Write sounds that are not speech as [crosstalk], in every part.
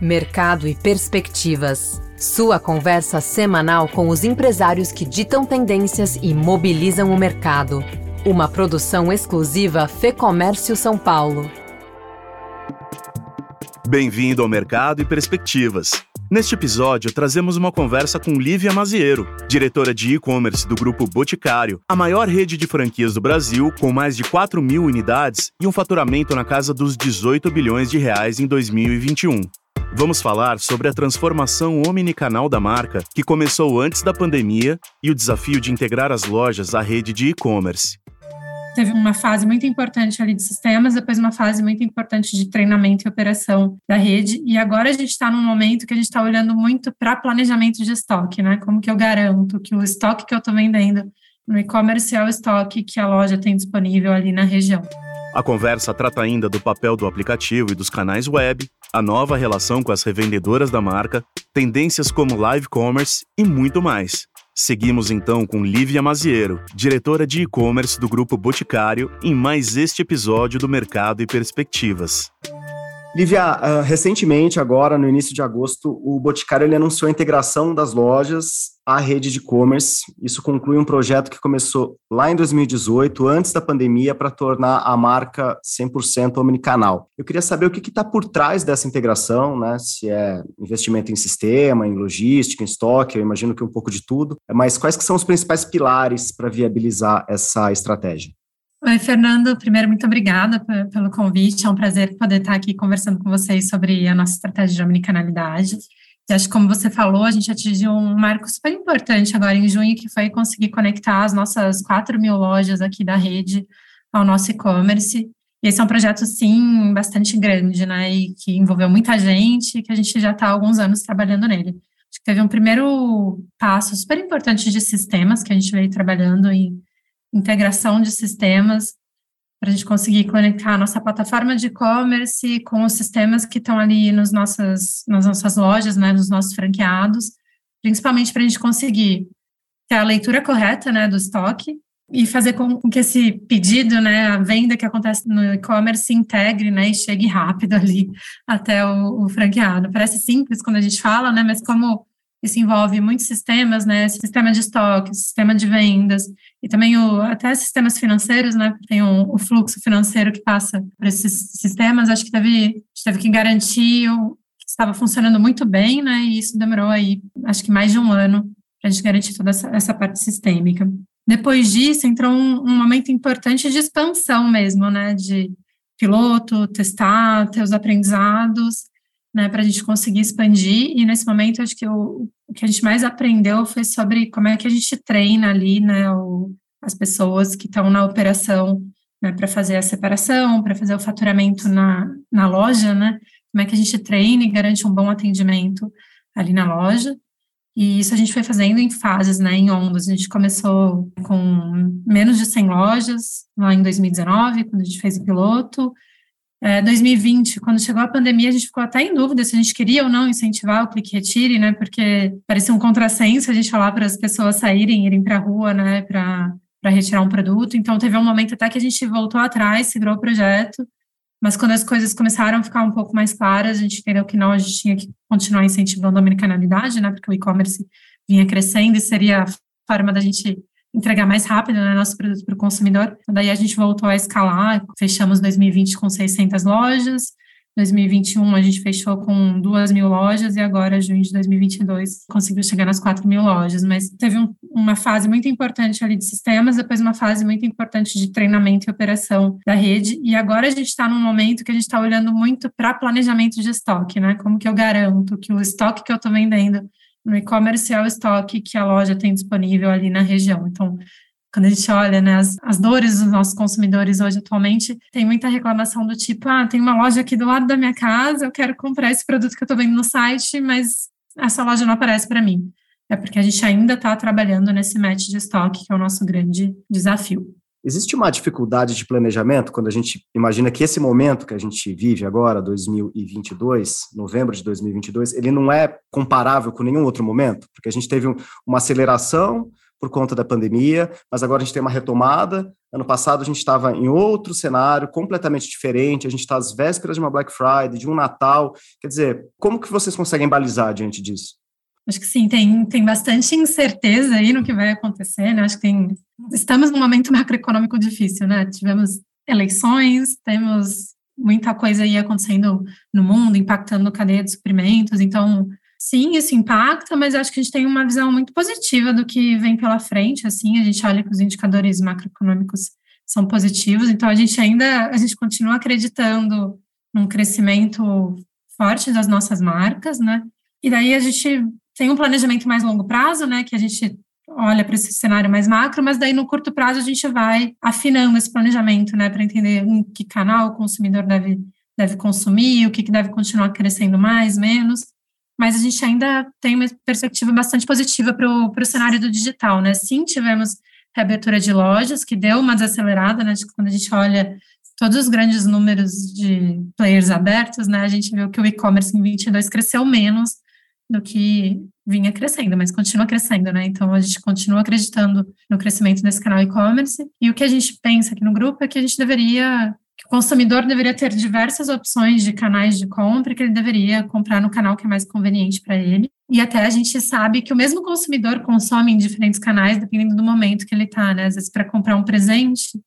Mercado e Perspectivas. Sua conversa semanal com os empresários que ditam tendências e mobilizam o mercado. Uma produção exclusiva Fê Comércio São Paulo. Bem-vindo ao Mercado e Perspectivas. Neste episódio, trazemos uma conversa com Lívia Maziero, diretora de e-commerce do Grupo Boticário, a maior rede de franquias do Brasil, com mais de 4 mil unidades e um faturamento na casa dos 18 bilhões de reais em 2021. Vamos falar sobre a transformação omnicanal da marca, que começou antes da pandemia, e o desafio de integrar as lojas à rede de e-commerce. Teve uma fase muito importante ali de sistemas, depois uma fase muito importante de treinamento e operação da rede, e agora a gente está num momento que a gente está olhando muito para planejamento de estoque, né? Como que eu garanto que o estoque que eu estou vendendo no e-commerce é o estoque que a loja tem disponível ali na região. A conversa trata ainda do papel do aplicativo e dos canais web, a nova relação com as revendedoras da marca, tendências como live commerce e muito mais. Seguimos então com Lívia Maziero, diretora de e-commerce do Grupo Boticário, em mais este episódio do Mercado e Perspectivas. Lívia, uh, recentemente, agora no início de agosto, o Boticário anunciou a integração das lojas à rede de e-commerce. Isso conclui um projeto que começou lá em 2018, antes da pandemia, para tornar a marca 100% omnicanal. Eu queria saber o que está por trás dessa integração, né? Se é investimento em sistema, em logística, em estoque, eu imagino que um pouco de tudo. Mas quais que são os principais pilares para viabilizar essa estratégia? Oi, Fernando. Primeiro, muito obrigada pelo convite. É um prazer poder estar aqui conversando com vocês sobre a nossa estratégia de omnicanalidade. Acho que, como você falou, a gente atingiu um marco super importante agora em junho, que foi conseguir conectar as nossas 4 mil lojas aqui da rede ao nosso e-commerce. E esse é um projeto, sim, bastante grande, né? E que envolveu muita gente e que a gente já está há alguns anos trabalhando nele. Acho que teve um primeiro passo super importante de sistemas que a gente veio trabalhando em integração de sistemas para a gente conseguir conectar a nossa plataforma de e-commerce com os sistemas que estão ali nos nossas, nas nossas lojas, né, nos nossos franqueados, principalmente para a gente conseguir ter a leitura correta, né, do estoque e fazer com que esse pedido, né, a venda que acontece no e-commerce se integre, né, e chegue rápido ali até o, o franqueado. Parece simples quando a gente fala, né, mas como isso envolve muitos sistemas, né? Sistema de estoque, sistema de vendas e também o, até sistemas financeiros, né? Tem o, o fluxo financeiro que passa por esses sistemas. Acho que teve, teve que garantir o, que estava funcionando muito bem, né? E isso demorou aí, acho que mais de um ano para a gente garantir toda essa, essa parte sistêmica. Depois disso, entrou um, um momento importante de expansão mesmo, né? De piloto, testar, ter os aprendizados né, para a gente conseguir expandir. E nesse momento, acho que o, que a gente mais aprendeu foi sobre como é que a gente treina ali, né, o, as pessoas que estão na operação, né, para fazer a separação, para fazer o faturamento na, na loja, né, como é que a gente treina e garante um bom atendimento ali na loja. E isso a gente foi fazendo em fases, né, em ondas. A gente começou com menos de 100 lojas lá em 2019, quando a gente fez o piloto, é, 2020, quando chegou a pandemia, a gente ficou até em dúvida se a gente queria ou não incentivar o clique retire, né? Porque parecia um contrassenso a gente falar para as pessoas saírem, irem para a rua, né? Para retirar um produto. Então, teve um momento até que a gente voltou atrás, segurou o projeto. Mas quando as coisas começaram a ficar um pouco mais claras, a gente entendeu que não, a gente tinha que continuar incentivando a americanalidade, né? Porque o e-commerce vinha crescendo e seria a forma da gente entregar mais rápido né, nosso produto para o consumidor. Daí a gente voltou a escalar, fechamos 2020 com 600 lojas, 2021 a gente fechou com 2 mil lojas e agora, junho de 2022, conseguiu chegar nas 4 mil lojas. Mas teve um, uma fase muito importante ali de sistemas, depois uma fase muito importante de treinamento e operação da rede. E agora a gente está num momento que a gente está olhando muito para planejamento de estoque, né? Como que eu garanto que o estoque que eu estou vendendo no e-commerce é o estoque que a loja tem disponível ali na região. Então, quando a gente olha né, as, as dores dos nossos consumidores hoje atualmente, tem muita reclamação do tipo, ah, tem uma loja aqui do lado da minha casa, eu quero comprar esse produto que eu estou vendo no site, mas essa loja não aparece para mim. É porque a gente ainda está trabalhando nesse match de estoque, que é o nosso grande desafio. Existe uma dificuldade de planejamento quando a gente imagina que esse momento que a gente vive agora, 2022, novembro de 2022, ele não é comparável com nenhum outro momento, porque a gente teve um, uma aceleração por conta da pandemia, mas agora a gente tem uma retomada. Ano passado a gente estava em outro cenário completamente diferente, a gente está às vésperas de uma Black Friday, de um Natal. Quer dizer, como que vocês conseguem balizar diante disso? Acho que sim, tem, tem bastante incerteza aí no que vai acontecer, né? Acho que tem. Estamos num momento macroeconômico difícil, né? Tivemos eleições, temos muita coisa aí acontecendo no mundo, impactando a cadeia de suprimentos, então sim, isso impacta, mas acho que a gente tem uma visão muito positiva do que vem pela frente, assim, a gente olha que os indicadores macroeconômicos são positivos, então a gente ainda, a gente continua acreditando num crescimento forte das nossas marcas, né, e daí a gente tem um planejamento mais longo prazo, né, que a gente olha para esse cenário mais macro, mas daí no curto prazo a gente vai afinando esse planejamento, né, para entender em que canal o consumidor deve, deve consumir, o que, que deve continuar crescendo mais, menos, mas a gente ainda tem uma perspectiva bastante positiva para o cenário do digital, né, sim, tivemos reabertura de lojas, que deu uma desacelerada, né, quando a gente olha todos os grandes números de players abertos, né, a gente viu que o e-commerce em 22 cresceu menos do que vinha crescendo, mas continua crescendo, né? Então a gente continua acreditando no crescimento desse canal e-commerce. E o que a gente pensa aqui no grupo é que a gente deveria que o consumidor deveria ter diversas opções de canais de compra, que ele deveria comprar no canal que é mais conveniente para ele. E até a gente sabe que o mesmo consumidor consome em diferentes canais, dependendo do momento que ele está, né? Às vezes, para comprar um presente,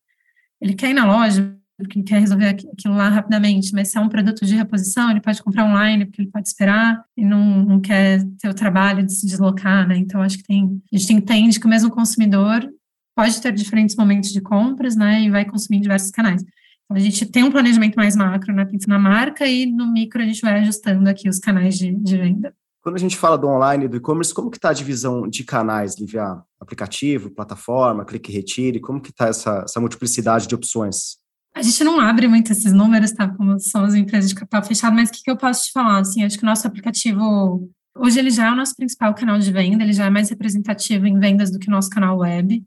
ele quer ir na loja, porque quer resolver aquilo lá rapidamente, mas se é um produto de reposição, ele pode comprar online, porque ele pode esperar e não, não quer ter o trabalho de se deslocar, né? Então, acho que tem, a gente entende que o mesmo consumidor pode ter diferentes momentos de compras, né? E vai consumir em diversos canais. Então, a gente tem um planejamento mais macro, né? Na marca e no micro a gente vai ajustando aqui os canais de, de venda. Quando a gente fala do online e do e-commerce, como que está a divisão de canais, Livia? Aplicativo, plataforma, clique e retire, como que está essa, essa multiplicidade de opções? A gente não abre muito esses números, tá? Como são as empresas de capital fechado, mas o que, que eu posso te falar? Assim, acho que o nosso aplicativo, hoje ele já é o nosso principal canal de venda, ele já é mais representativo em vendas do que o nosso canal web.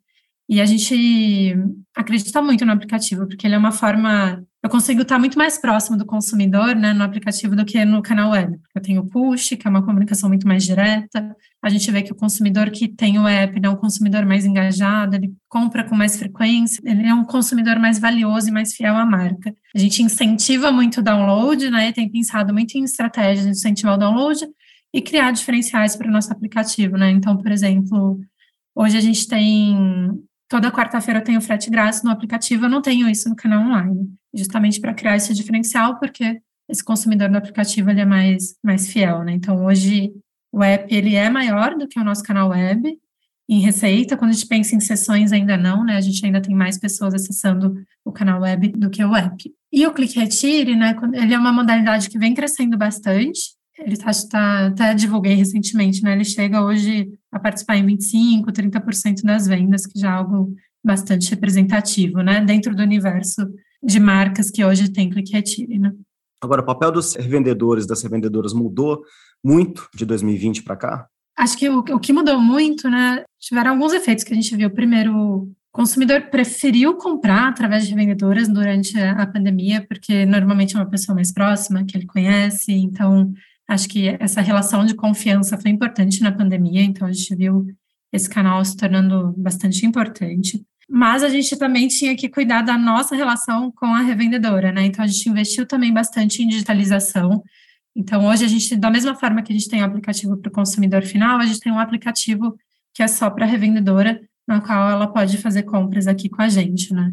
E a gente acredita muito no aplicativo, porque ele é uma forma. Eu consigo estar muito mais próximo do consumidor né, no aplicativo do que no canal web. Eu tenho push, que é uma comunicação muito mais direta. A gente vê que o consumidor que tem o app é um consumidor mais engajado, ele compra com mais frequência, ele é um consumidor mais valioso e mais fiel à marca. A gente incentiva muito o download, né? Tem pensado muito em estratégias de incentivar o download e criar diferenciais para o nosso aplicativo, né? Então, por exemplo, hoje a gente tem Toda quarta-feira eu tenho frete grátis no aplicativo, eu não tenho isso no canal online, justamente para criar esse diferencial, porque esse consumidor do aplicativo ele é mais, mais fiel, né? Então, hoje, o app ele é maior do que o nosso canal web, em receita, quando a gente pensa em sessões ainda não, né? A gente ainda tem mais pessoas acessando o canal web do que o app. E o Clique Retire, né? Ele é uma modalidade que vem crescendo bastante, ele está, tá, até divulguei recentemente, né? Ele chega hoje a participar em 25, 30% das vendas, que já é algo bastante representativo, né? Dentro do universo de marcas que hoje tem Click Retire, né? Agora, o papel dos revendedores, das revendedoras mudou muito de 2020 para cá? Acho que o, o que mudou muito, né? Tiveram alguns efeitos que a gente viu. Primeiro, o consumidor preferiu comprar através de revendedoras durante a pandemia, porque normalmente é uma pessoa mais próxima, que ele conhece, então Acho que essa relação de confiança foi importante na pandemia, então a gente viu esse canal se tornando bastante importante. Mas a gente também tinha que cuidar da nossa relação com a revendedora, né? Então a gente investiu também bastante em digitalização. Então hoje a gente, da mesma forma que a gente tem um aplicativo para o consumidor final, a gente tem um aplicativo que é só para a revendedora, na qual ela pode fazer compras aqui com a gente, né?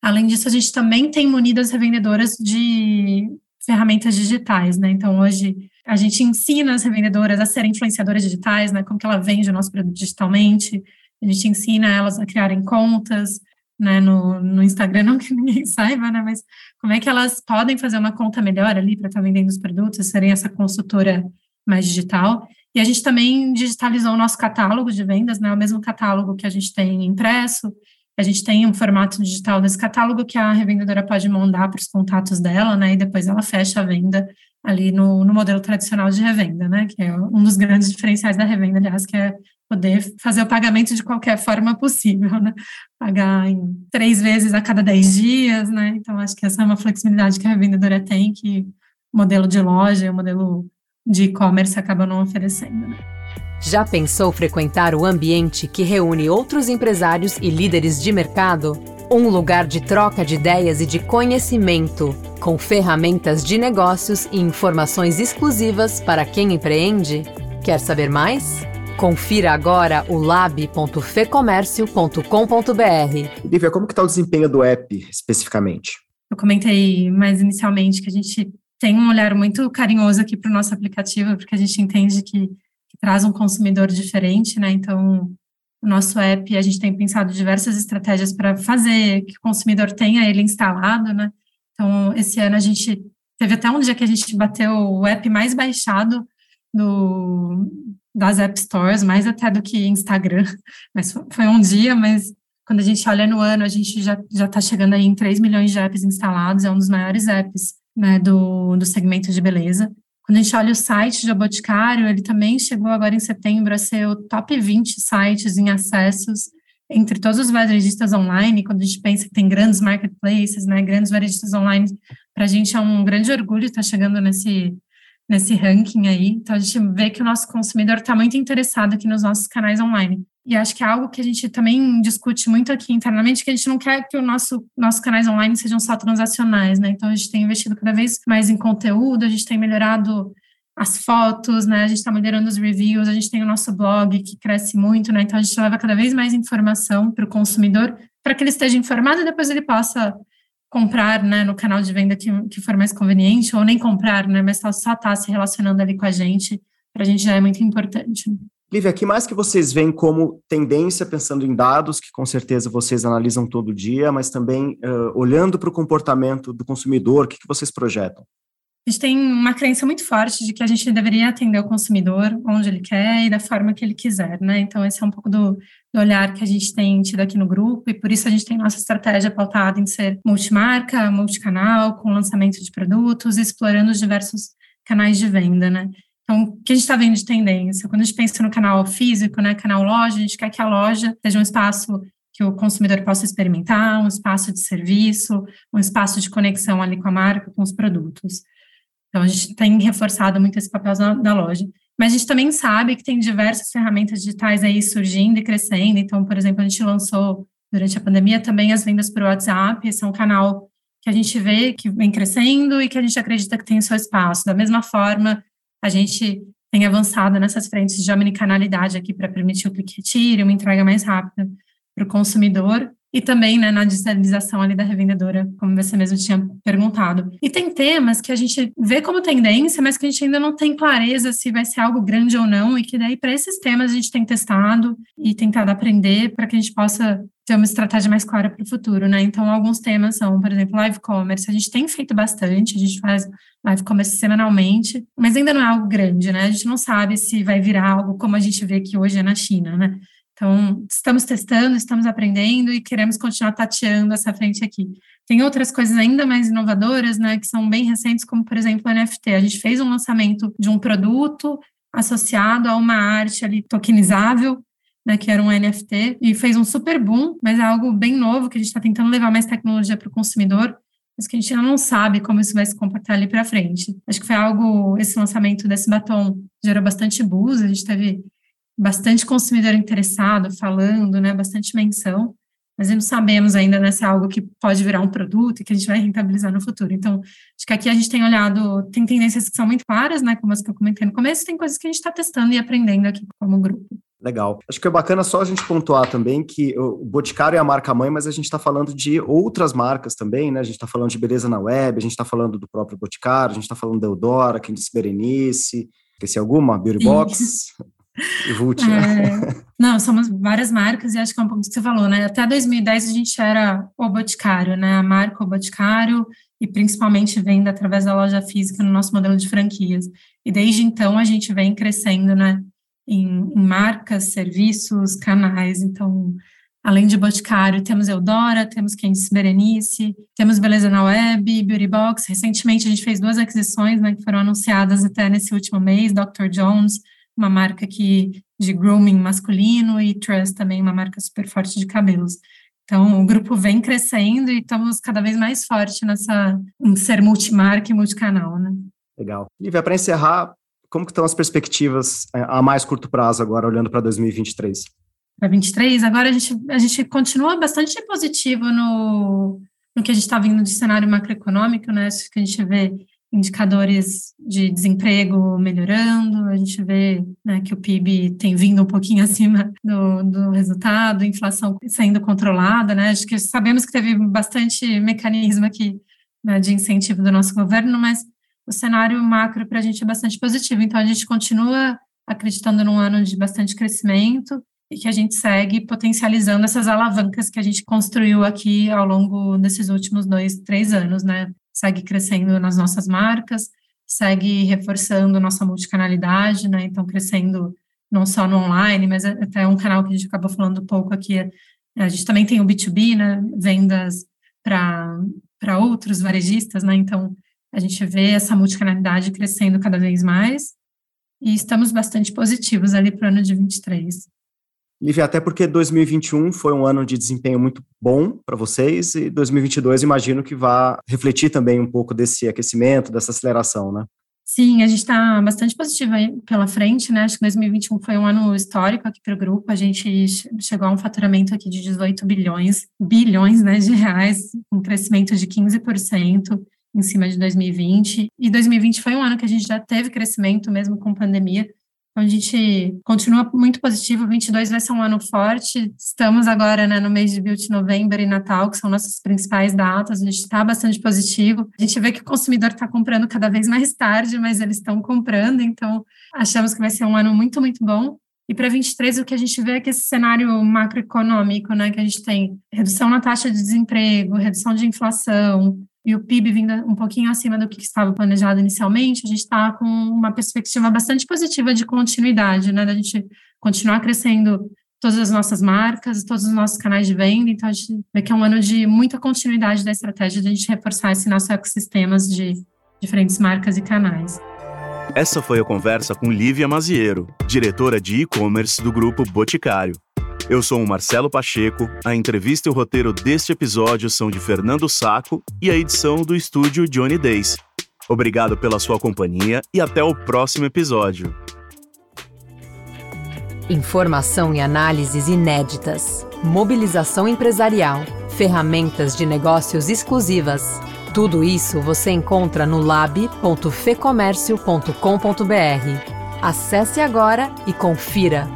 Além disso, a gente também tem munido as revendedoras de ferramentas digitais, né? Então hoje a gente ensina as revendedoras a serem influenciadoras digitais, né? Como que ela vende o nosso produto digitalmente. A gente ensina elas a criarem contas, né? No, no Instagram, não que [laughs] ninguém saiba, né? Mas como é que elas podem fazer uma conta melhor ali para estar tá vendendo os produtos, serem essa consultora mais digital. E a gente também digitalizou o nosso catálogo de vendas, né? O mesmo catálogo que a gente tem impresso. A gente tem um formato digital desse catálogo que a revendedora pode mandar para os contatos dela, né? E depois ela fecha a venda ali no, no modelo tradicional de revenda, né? Que é um dos grandes diferenciais da revenda, aliás, que é poder fazer o pagamento de qualquer forma possível, né? Pagar em três vezes a cada dez dias, né? Então, acho que essa é uma flexibilidade que a revendedora tem, que o modelo de loja, o modelo de e-commerce acaba não oferecendo, né? Já pensou frequentar o ambiente que reúne outros empresários e líderes de mercado? Um lugar de troca de ideias e de conhecimento, com ferramentas de negócios e informações exclusivas para quem empreende? Quer saber mais? Confira agora o lab.fecomércio.com.br. Lívia, como que está o desempenho do app especificamente? Eu comentei mais inicialmente que a gente tem um olhar muito carinhoso aqui para o nosso aplicativo, porque a gente entende que, que traz um consumidor diferente, né? Então, o nosso app, a gente tem pensado diversas estratégias para fazer que o consumidor tenha ele instalado, né? Então, esse ano a gente teve até um dia que a gente bateu o app mais baixado do, das App Stores, mais até do que Instagram, [laughs] mas foi um dia, mas quando a gente olha no ano, a gente já está chegando aí em 3 milhões de apps instalados, é um dos maiores apps né, do, do segmento de beleza. Quando a gente olha o site do Boticário, ele também chegou agora em setembro a ser o top 20 sites em acessos entre todos os varejistas online, quando a gente pensa que tem grandes marketplaces, né, grandes varejistas online, para a gente é um grande orgulho estar chegando nesse, nesse ranking aí. Então, a gente vê que o nosso consumidor está muito interessado aqui nos nossos canais online. E acho que é algo que a gente também discute muito aqui internamente, que a gente não quer que o nosso nossos canais online sejam só transacionais, né? Então, a gente tem investido cada vez mais em conteúdo, a gente tem melhorado as fotos, né? A gente está melhorando os reviews, a gente tem o nosso blog que cresce muito, né? Então a gente leva cada vez mais informação para o consumidor para que ele esteja informado e depois ele possa comprar né, no canal de venda que, que for mais conveniente, ou nem comprar, né, mas só estar tá se relacionando ali com a gente, para a gente já é muito importante. Lívia, que mais que vocês veem como tendência, pensando em dados, que com certeza vocês analisam todo dia, mas também uh, olhando para o comportamento do consumidor, o que, que vocês projetam? A gente tem uma crença muito forte de que a gente deveria atender o consumidor onde ele quer e da forma que ele quiser, né? Então, esse é um pouco do, do olhar que a gente tem tido aqui no grupo, e por isso a gente tem nossa estratégia pautada em ser multimarca, multicanal, com lançamento de produtos, explorando os diversos canais de venda, né? Então, o que a gente está vendo de tendência? Quando a gente pensa no canal físico, né, canal loja, a gente quer que a loja seja um espaço que o consumidor possa experimentar, um espaço de serviço, um espaço de conexão ali com a marca, com os produtos. Então, a gente tem reforçado muito esse papel da, da loja. Mas a gente também sabe que tem diversas ferramentas digitais aí surgindo e crescendo. Então, por exemplo, a gente lançou durante a pandemia também as vendas por WhatsApp. Esse é um canal que a gente vê que vem crescendo e que a gente acredita que tem seu espaço. Da mesma forma, a gente tem avançado nessas frentes de omnicanalidade aqui para permitir o click retire, uma entrega mais rápida para o consumidor e também né, na digitalização ali da revendedora, como você mesmo tinha perguntado. E tem temas que a gente vê como tendência, mas que a gente ainda não tem clareza se vai ser algo grande ou não, e que daí para esses temas a gente tem testado e tentado aprender para que a gente possa ter uma estratégia mais clara para o futuro, né? Então, alguns temas são, por exemplo, live commerce. A gente tem feito bastante, a gente faz live commerce semanalmente, mas ainda não é algo grande, né? A gente não sabe se vai virar algo como a gente vê que hoje é na China, né? Então, estamos testando, estamos aprendendo e queremos continuar tateando essa frente aqui. Tem outras coisas ainda mais inovadoras, né, que são bem recentes, como, por exemplo, o NFT. A gente fez um lançamento de um produto associado a uma arte ali tokenizável, né, que era um NFT, e fez um super boom, mas é algo bem novo, que a gente está tentando levar mais tecnologia para o consumidor, mas que a gente ainda não sabe como isso vai se comportar ali para frente. Acho que foi algo, esse lançamento desse batom gerou bastante buzz, a gente teve bastante consumidor interessado, falando, né, bastante menção, mas não sabemos ainda né, se é algo que pode virar um produto e que a gente vai rentabilizar no futuro. Então, acho que aqui a gente tem olhado, tem tendências que são muito claras, né, como as que eu comentei no começo, tem coisas que a gente está testando e aprendendo aqui como grupo. Legal. Acho que é bacana só a gente pontuar também que o Boticário é a marca mãe, mas a gente está falando de outras marcas também, né? A gente está falando de beleza na web, a gente está falando do próprio Boticário, a gente está falando da Eudora, quem disse Berenice, esqueci alguma? Beauty Box? Vult, é, não, somos várias marcas e acho que é um do que você falou, né? Até 2010 a gente era o Boticário, né? A marca o Boticário e principalmente venda através da loja física no nosso modelo de franquias. E desde então a gente vem crescendo, né? Em, em marcas, serviços, canais. Então, além de Boticário, temos Eudora, temos Candice Berenice, temos Beleza na Web, Beauty Box. Recentemente a gente fez duas aquisições, né? Que foram anunciadas até nesse último mês, Dr. Jones uma marca que de grooming masculino e Trust também, uma marca super forte de cabelos. Então, o grupo vem crescendo e estamos cada vez mais forte nessa em ser multimarca e multicanal, né? Legal. Lívia, para encerrar, como que estão as perspectivas é, a mais curto prazo agora, olhando para 2023? Para 2023, agora a gente, a gente continua bastante positivo no, no que a gente está vindo de cenário macroeconômico, né? Acho que a gente vê indicadores de desemprego melhorando, a gente vê né, que o PIB tem vindo um pouquinho [laughs] acima do, do resultado, inflação sendo controlada, né? Acho que sabemos que teve bastante mecanismo aqui né, de incentivo do nosso governo, mas o cenário macro para a gente é bastante positivo. Então, a gente continua acreditando num ano de bastante crescimento e que a gente segue potencializando essas alavancas que a gente construiu aqui ao longo desses últimos dois, três anos, né? Segue crescendo nas nossas marcas, segue reforçando nossa multicanalidade, né? Então, crescendo não só no online, mas até um canal que a gente acabou falando pouco aqui. A gente também tem o B2B, né? Vendas para outros varejistas, né? Então, a gente vê essa multicanalidade crescendo cada vez mais e estamos bastante positivos ali para o ano de 23. Lívia, até porque 2021 foi um ano de desempenho muito bom para vocês e 2022 imagino que vá refletir também um pouco desse aquecimento, dessa aceleração, né? Sim, a gente está bastante positiva pela frente, né? Acho que 2021 foi um ano histórico aqui para o grupo. A gente chegou a um faturamento aqui de 18 bilhões, bilhões né, de reais, um crescimento de 15% em cima de 2020. E 2020 foi um ano que a gente já teve crescimento, mesmo com pandemia. Então, a gente continua muito positivo, 22 vai ser um ano forte, estamos agora né, no mês de Beauty November e Natal, que são nossas principais datas, a gente está bastante positivo, a gente vê que o consumidor está comprando cada vez mais tarde, mas eles estão comprando, então achamos que vai ser um ano muito, muito bom, e para 23, o que a gente vê é que esse cenário macroeconômico, né, que a gente tem redução na taxa de desemprego, redução de inflação, e o PIB vindo um pouquinho acima do que estava planejado inicialmente, a gente está com uma perspectiva bastante positiva de continuidade, né? Da gente continuar crescendo todas as nossas marcas, todos os nossos canais de venda, então a gente vê que é um ano de muita continuidade da estratégia de a gente reforçar esse nosso ecossistema de diferentes marcas e canais. Essa foi a conversa com Lívia Maziero, diretora de e-commerce do grupo Boticário. Eu sou o Marcelo Pacheco, a entrevista e o roteiro deste episódio são de Fernando Saco e a edição do estúdio Johnny Days. Obrigado pela sua companhia e até o próximo episódio. Informação e análises inéditas, mobilização empresarial, ferramentas de negócios exclusivas. Tudo isso você encontra no lab.fecomércio.com.br. Acesse agora e confira.